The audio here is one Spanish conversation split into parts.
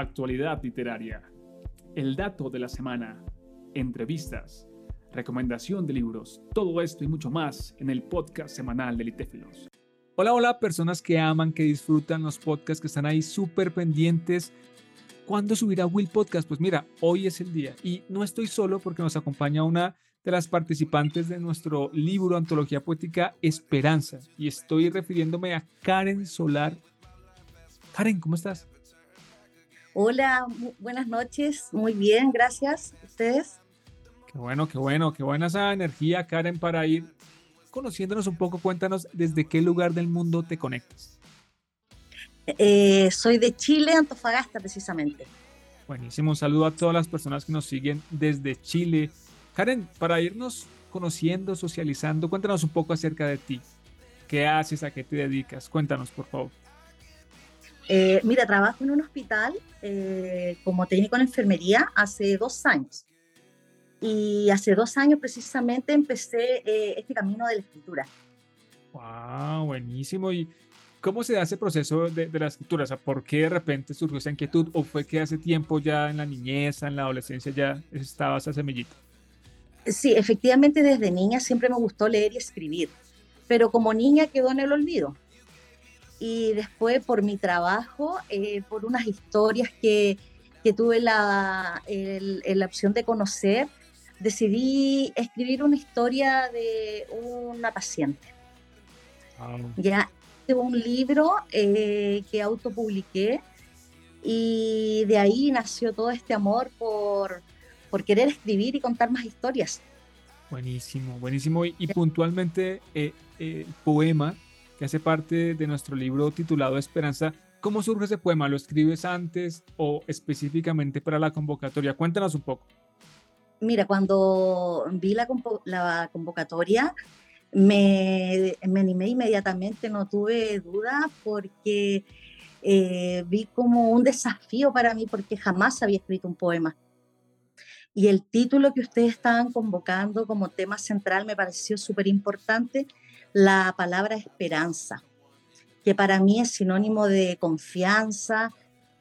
actualidad literaria, el dato de la semana, entrevistas, recomendación de libros, todo esto y mucho más en el podcast semanal de Litéfilos. Hola, hola, personas que aman, que disfrutan los podcasts, que están ahí súper pendientes. ¿Cuándo subirá Will Podcast? Pues mira, hoy es el día y no estoy solo porque nos acompaña una de las participantes de nuestro libro Antología Poética Esperanza y estoy refiriéndome a Karen Solar. Karen, ¿cómo estás? Hola, buenas noches, muy bien, gracias. ¿Ustedes? Qué bueno, qué bueno, qué buena esa energía, Karen, para ir conociéndonos un poco. Cuéntanos desde qué lugar del mundo te conectas. Eh, soy de Chile, Antofagasta, precisamente. Buenísimo, un saludo a todas las personas que nos siguen desde Chile. Karen, para irnos conociendo, socializando, cuéntanos un poco acerca de ti. ¿Qué haces? ¿A qué te dedicas? Cuéntanos, por favor. Eh, mira, trabajo en un hospital eh, como técnico en enfermería hace dos años. Y hace dos años precisamente empecé eh, este camino de la escritura. ¡Wow! Buenísimo. ¿Y cómo se da ese proceso de, de la escritura? O sea, ¿por qué de repente surgió esa inquietud? ¿O fue que hace tiempo ya en la niñez, en la adolescencia ya estaba esa semillita? Sí, efectivamente desde niña siempre me gustó leer y escribir, pero como niña quedó en el olvido. Y después por mi trabajo, eh, por unas historias que, que tuve la, el, la opción de conocer, decidí escribir una historia de una paciente. Wow. Ya un libro eh, que autopubliqué y de ahí nació todo este amor por, por querer escribir y contar más historias. Buenísimo, buenísimo. Y, y puntualmente eh, eh, el poema que hace parte de nuestro libro titulado Esperanza, ¿cómo surge ese poema? ¿Lo escribes antes o específicamente para la convocatoria? Cuéntanos un poco. Mira, cuando vi la, la convocatoria, me, me, animé inmediatamente, no tuve duda porque eh, vi como un desafío para mí porque jamás había escrito un poema. Y el título que ustedes estaban convocando como tema central me pareció súper importante, la palabra esperanza, que para mí es sinónimo de confianza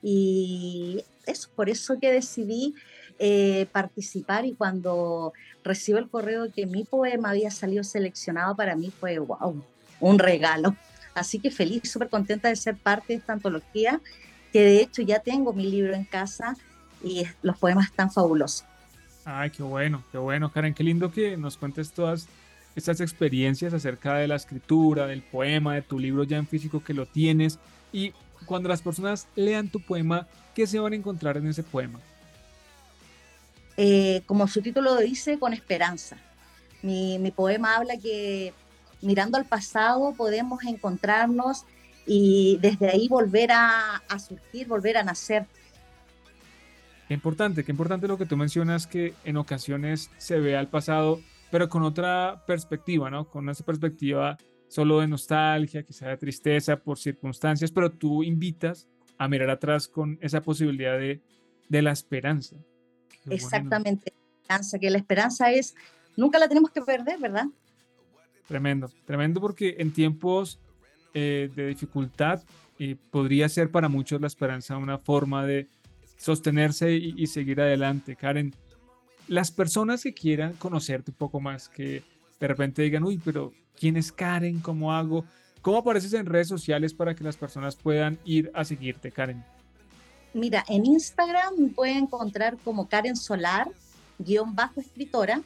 y es por eso que decidí eh, participar y cuando recibo el correo que mi poema había salido seleccionado, para mí fue wow, un regalo. Así que feliz, súper contenta de ser parte de esta antología, que de hecho ya tengo mi libro en casa y los poemas están fabulosos. Ay, qué bueno, qué bueno, Karen, qué lindo que nos cuentes todas estas experiencias acerca de la escritura, del poema, de tu libro ya en físico que lo tienes. Y cuando las personas lean tu poema, ¿qué se van a encontrar en ese poema? Eh, como su título dice, con esperanza. Mi, mi poema habla que mirando al pasado podemos encontrarnos y desde ahí volver a, a surgir, volver a nacer. Qué importante, qué importante lo que tú mencionas, que en ocasiones se ve al pasado, pero con otra perspectiva, ¿no? Con una perspectiva solo de nostalgia, quizá de tristeza por circunstancias, pero tú invitas a mirar atrás con esa posibilidad de, de la esperanza. Qué Exactamente, esperanza, que la esperanza es, nunca la tenemos que perder, ¿verdad? Tremendo, tremendo porque en tiempos eh, de dificultad eh, podría ser para muchos la esperanza una forma de sostenerse y, y, seguir adelante. Karen, las personas que quieran conocerte un poco más, que de repente digan, uy, pero ¿quién es Karen? ¿Cómo hago? ¿Cómo apareces en redes sociales para que las personas puedan ir a seguirte, Karen? Mira, en Instagram me pueden encontrar como Karen Solar, guion bajo escritora,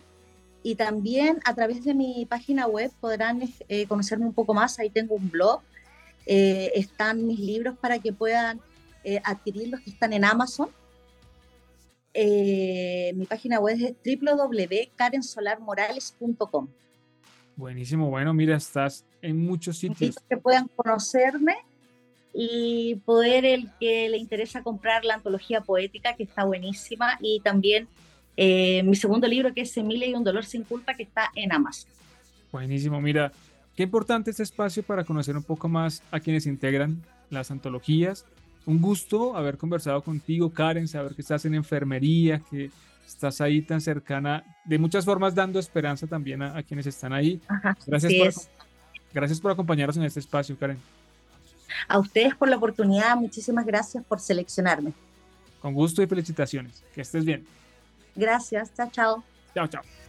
y también a través de mi página web podrán eh, conocerme un poco más. Ahí tengo un blog, eh, están mis libros para que puedan eh, adquirir los que están en Amazon. Eh, mi página web es www.karensolarmorales.com. Buenísimo, bueno, mira, estás en muchos sitios. Que puedan conocerme y poder el que le interesa comprar la antología poética, que está buenísima, y también eh, mi segundo libro, que es Emilia y un dolor sin culpa, que está en Amazon. Buenísimo, mira, qué importante este espacio para conocer un poco más a quienes integran las antologías un gusto haber conversado contigo, Karen, saber que estás en enfermería, que estás ahí tan cercana, de muchas formas dando esperanza también a, a quienes están ahí. Ajá, gracias, por, gracias por acompañarnos en este espacio, Karen. A ustedes por la oportunidad, muchísimas gracias por seleccionarme. Con gusto y felicitaciones. Que estés bien. Gracias, chao, chao. Chao, chao.